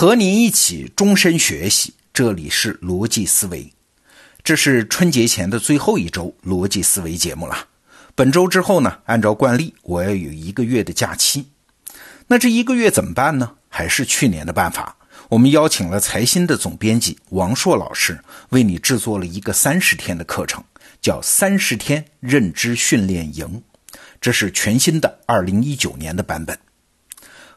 和您一起终身学习，这里是逻辑思维。这是春节前的最后一周逻辑思维节目了。本周之后呢，按照惯例，我要有一个月的假期。那这一个月怎么办呢？还是去年的办法，我们邀请了财新的总编辑王硕老师，为你制作了一个三十天的课程，叫《三十天认知训练营》，这是全新的二零一九年的版本。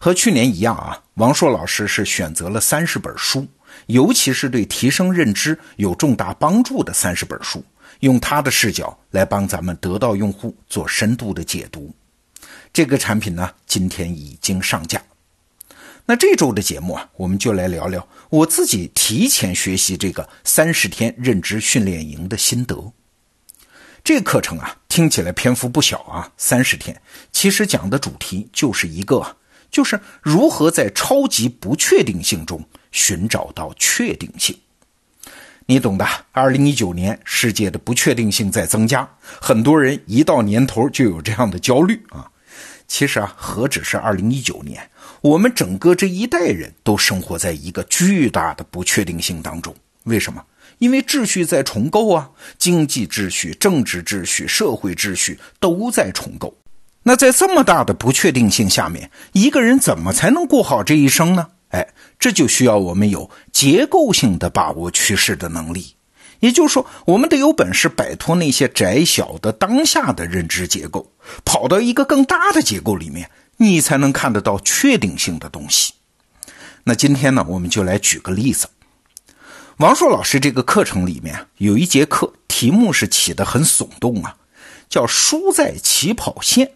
和去年一样啊，王硕老师是选择了三十本书，尤其是对提升认知有重大帮助的三十本书，用他的视角来帮咱们得到用户做深度的解读。这个产品呢，今天已经上架。那这周的节目啊，我们就来聊聊我自己提前学习这个三十天认知训练营的心得。这课程啊，听起来篇幅不小啊，三十天，其实讲的主题就是一个。就是如何在超级不确定性中寻找到确定性，你懂的。二零一九年，世界的不确定性在增加，很多人一到年头就有这样的焦虑啊。其实啊，何止是二零一九年，我们整个这一代人都生活在一个巨大的不确定性当中。为什么？因为秩序在重构啊，经济秩序、政治秩序、社会秩序都在重构。那在这么大的不确定性下面，一个人怎么才能过好这一生呢？哎，这就需要我们有结构性的把握趋势的能力。也就是说，我们得有本事摆脱那些窄小的当下的认知结构，跑到一个更大的结构里面，你才能看得到确定性的东西。那今天呢，我们就来举个例子。王硕老师这个课程里面有一节课，题目是起得很耸动啊，叫“输在起跑线”。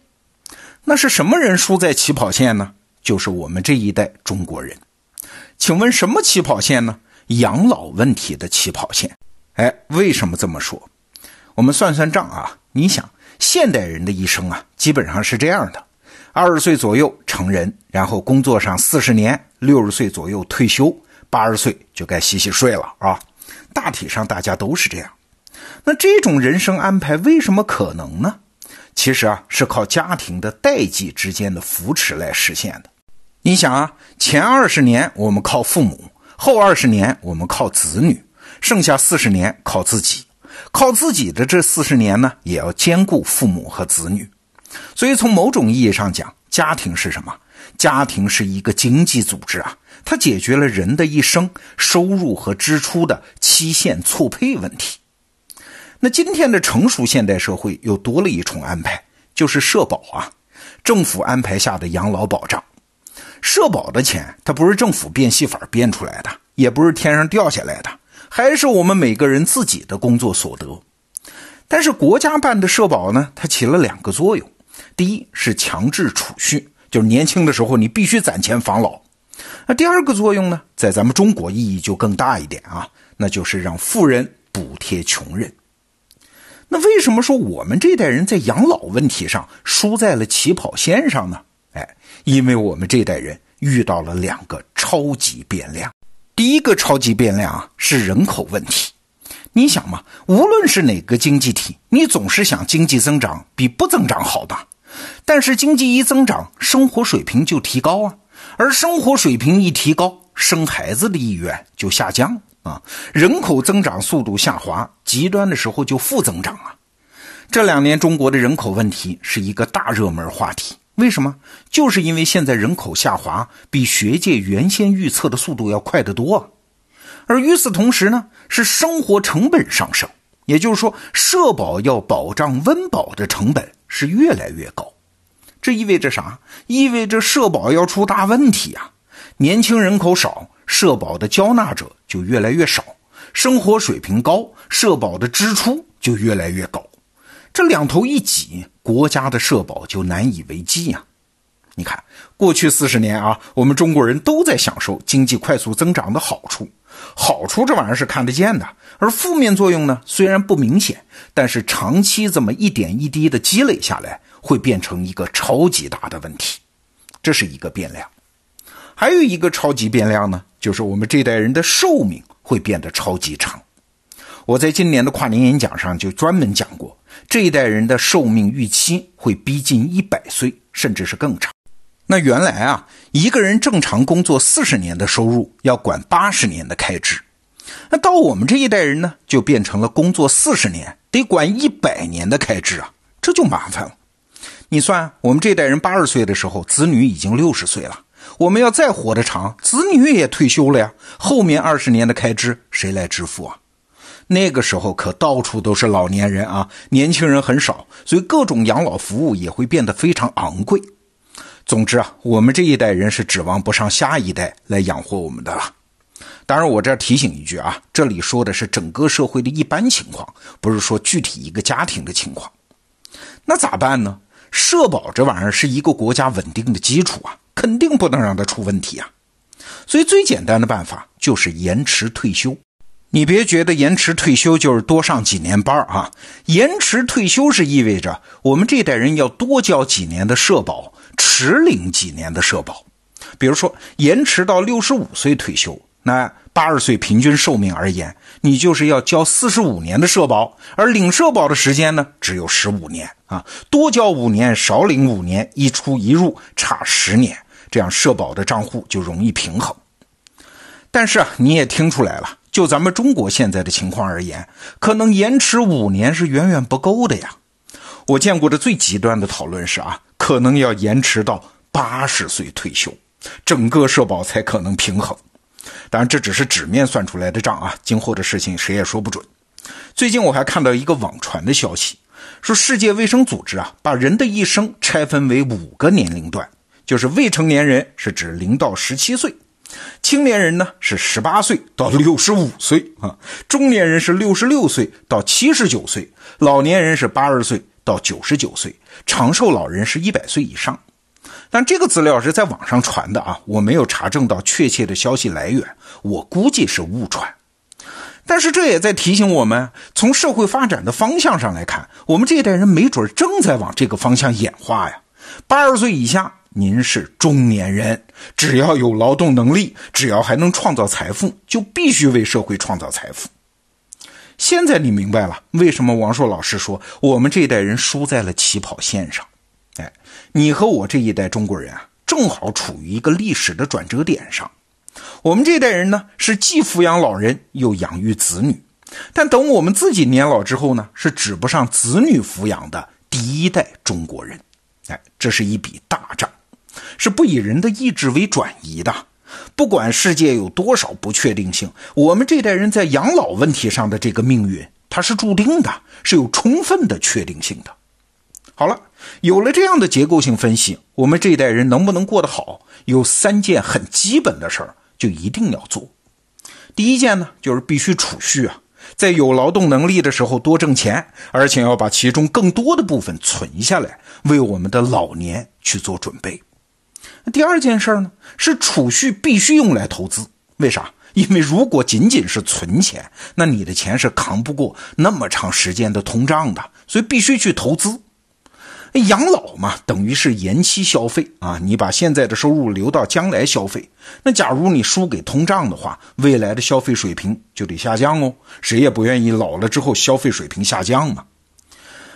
那是什么人输在起跑线呢？就是我们这一代中国人。请问什么起跑线呢？养老问题的起跑线。哎，为什么这么说？我们算算账啊。你想，现代人的一生啊，基本上是这样的：二十岁左右成人，然后工作上四十年，六十岁左右退休，八十岁就该洗洗睡了啊。大体上大家都是这样。那这种人生安排为什么可能呢？其实啊，是靠家庭的代际之间的扶持来实现的。你想啊，前二十年我们靠父母，后二十年我们靠子女，剩下四十年靠自己。靠自己的这四十年呢，也要兼顾父母和子女。所以从某种意义上讲，家庭是什么？家庭是一个经济组织啊，它解决了人的一生收入和支出的期限错配问题。那今天的成熟现代社会又多了一重安排，就是社保啊，政府安排下的养老保障。社保的钱，它不是政府变戏法变出来的，也不是天上掉下来的，还是我们每个人自己的工作所得。但是国家办的社保呢，它起了两个作用：第一是强制储蓄，就是年轻的时候你必须攒钱防老；那第二个作用呢，在咱们中国意义就更大一点啊，那就是让富人补贴穷人。那为什么说我们这代人在养老问题上输在了起跑线上呢？哎，因为我们这代人遇到了两个超级变量。第一个超级变量啊是人口问题。你想嘛，无论是哪个经济体，你总是想经济增长比不增长好吧？但是经济一增长，生活水平就提高啊，而生活水平一提高，生孩子的意愿就下降。啊，人口增长速度下滑，极端的时候就负增长啊。这两年中国的人口问题是一个大热门话题，为什么？就是因为现在人口下滑比学界原先预测的速度要快得多。而与此同时呢，是生活成本上升，也就是说，社保要保障温饱的成本是越来越高。这意味着啥？意味着社保要出大问题啊！年轻人口少。社保的交纳者就越来越少，生活水平高，社保的支出就越来越高，这两头一挤，国家的社保就难以为继呀。你看，过去四十年啊，我们中国人都在享受经济快速增长的好处，好处这玩意儿是看得见的，而负面作用呢，虽然不明显，但是长期这么一点一滴的积累下来，会变成一个超级大的问题，这是一个变量。还有一个超级变量呢，就是我们这代人的寿命会变得超级长。我在今年的跨年演讲上就专门讲过，这一代人的寿命预期会逼近一百岁，甚至是更长。那原来啊，一个人正常工作四十年的收入要管八十年的开支，那到我们这一代人呢，就变成了工作四十年得管一百年的开支啊，这就麻烦了。你算，我们这代人八十岁的时候，子女已经六十岁了，我们要再活得长，子女也退休了呀，后面二十年的开支谁来支付啊？那个时候可到处都是老年人啊，年轻人很少，所以各种养老服务也会变得非常昂贵。总之啊，我们这一代人是指望不上下一代来养活我们的了。当然，我这提醒一句啊，这里说的是整个社会的一般情况，不是说具体一个家庭的情况。那咋办呢？社保这玩意儿是一个国家稳定的基础啊，肯定不能让他出问题啊。所以最简单的办法就是延迟退休。你别觉得延迟退休就是多上几年班啊，延迟退休是意味着我们这代人要多交几年的社保。迟领几年的社保，比如说延迟到六十五岁退休，那八十岁平均寿命而言，你就是要交四十五年的社保，而领社保的时间呢只有十五年啊，多交五年，少领五年，一出一入差十年，这样社保的账户就容易平衡。但是啊，你也听出来了，就咱们中国现在的情况而言，可能延迟五年是远远不够的呀。我见过的最极端的讨论是啊。可能要延迟到八十岁退休，整个社保才可能平衡。当然，这只是纸面算出来的账啊，今后的事情谁也说不准。最近我还看到一个网传的消息，说世界卫生组织啊，把人的一生拆分为五个年龄段，就是未成年人是指零到十七岁，青年人呢是十八岁到六十五岁啊，中年人是六十六岁到七十九岁，老年人是八十岁。到九十九岁，长寿老人是一百岁以上，但这个资料是在网上传的啊，我没有查证到确切的消息来源，我估计是误传。但是这也在提醒我们，从社会发展的方向上来看，我们这一代人没准正在往这个方向演化呀。八十岁以下，您是中年人，只要有劳动能力，只要还能创造财富，就必须为社会创造财富。现在你明白了为什么王硕老师说我们这一代人输在了起跑线上？哎，你和我这一代中国人啊，正好处于一个历史的转折点上。我们这一代人呢，是既抚养老人又养育子女，但等我们自己年老之后呢，是指不上子女抚养的第一代中国人。哎，这是一笔大账，是不以人的意志为转移的。不管世界有多少不确定性，我们这代人在养老问题上的这个命运，它是注定的，是有充分的确定性的。好了，有了这样的结构性分析，我们这一代人能不能过得好，有三件很基本的事儿就一定要做。第一件呢，就是必须储蓄啊，在有劳动能力的时候多挣钱，而且要把其中更多的部分存下来，为我们的老年去做准备。第二件事呢，是储蓄必须用来投资。为啥？因为如果仅仅是存钱，那你的钱是扛不过那么长时间的通胀的，所以必须去投资。养老嘛，等于是延期消费啊，你把现在的收入留到将来消费。那假如你输给通胀的话，未来的消费水平就得下降哦。谁也不愿意老了之后消费水平下降嘛。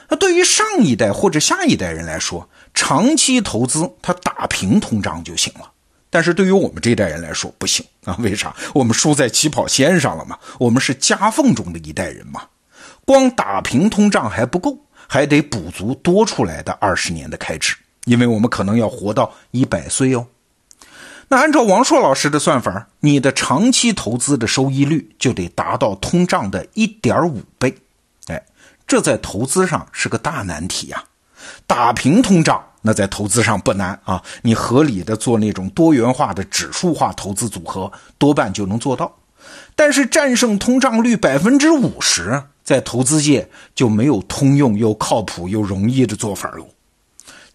那对于上一代或者下一代人来说，长期投资，它打平通胀就行了。但是对于我们这代人来说，不行啊！为啥？我们输在起跑线上了嘛？我们是夹缝中的一代人嘛？光打平通胀还不够，还得补足多出来的二十年的开支，因为我们可能要活到一百岁哦。那按照王硕老师的算法，你的长期投资的收益率就得达到通胀的一点五倍。哎，这在投资上是个大难题呀！打平通胀，那在投资上不难啊，你合理的做那种多元化的指数化投资组合，多半就能做到。但是战胜通胀率百分之五十，在投资界就没有通用又靠谱又容易的做法喽。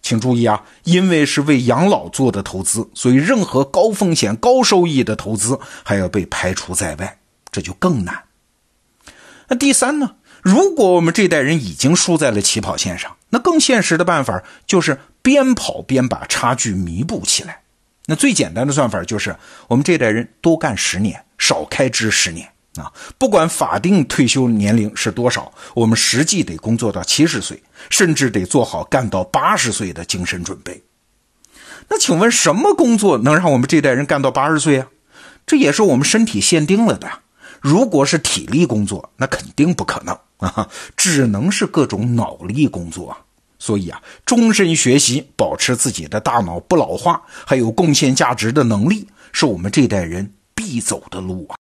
请注意啊，因为是为养老做的投资，所以任何高风险高收益的投资还要被排除在外，这就更难。那第三呢？如果我们这代人已经输在了起跑线上，那更现实的办法就是边跑边把差距弥补起来。那最简单的算法就是我们这代人多干十年，少开支十年啊！不管法定退休年龄是多少，我们实际得工作到七十岁，甚至得做好干到八十岁的精神准备。那请问什么工作能让我们这代人干到八十岁啊？这也是我们身体限定了的。如果是体力工作，那肯定不可能 啊，只能是各种脑力工作啊。所以啊，终身学习，保持自己的大脑不老化，还有贡献价值的能力，是我们这代人必走的路啊。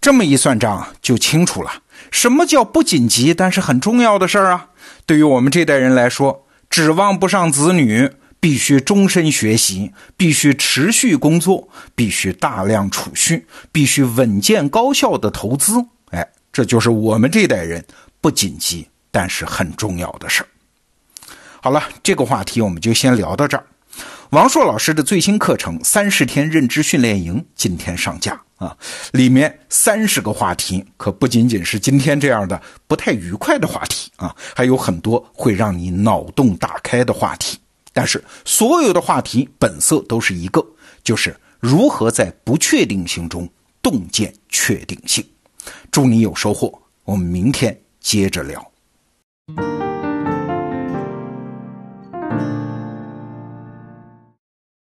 这么一算账，就清楚了，什么叫不紧急但是很重要的事儿啊？对于我们这代人来说，指望不上子女，必须终身学习，必须持续工作，必须大量储蓄，必须稳健高效的投资。这就是我们这代人不紧急但是很重要的事儿。好了，这个话题我们就先聊到这儿。王硕老师的最新课程《三十天认知训练营》今天上架啊，里面三十个话题可不仅仅是今天这样的不太愉快的话题啊，还有很多会让你脑洞大开的话题。但是所有的话题本色都是一个，就是如何在不确定性中洞见确定性。祝你有收获我们明天接着聊。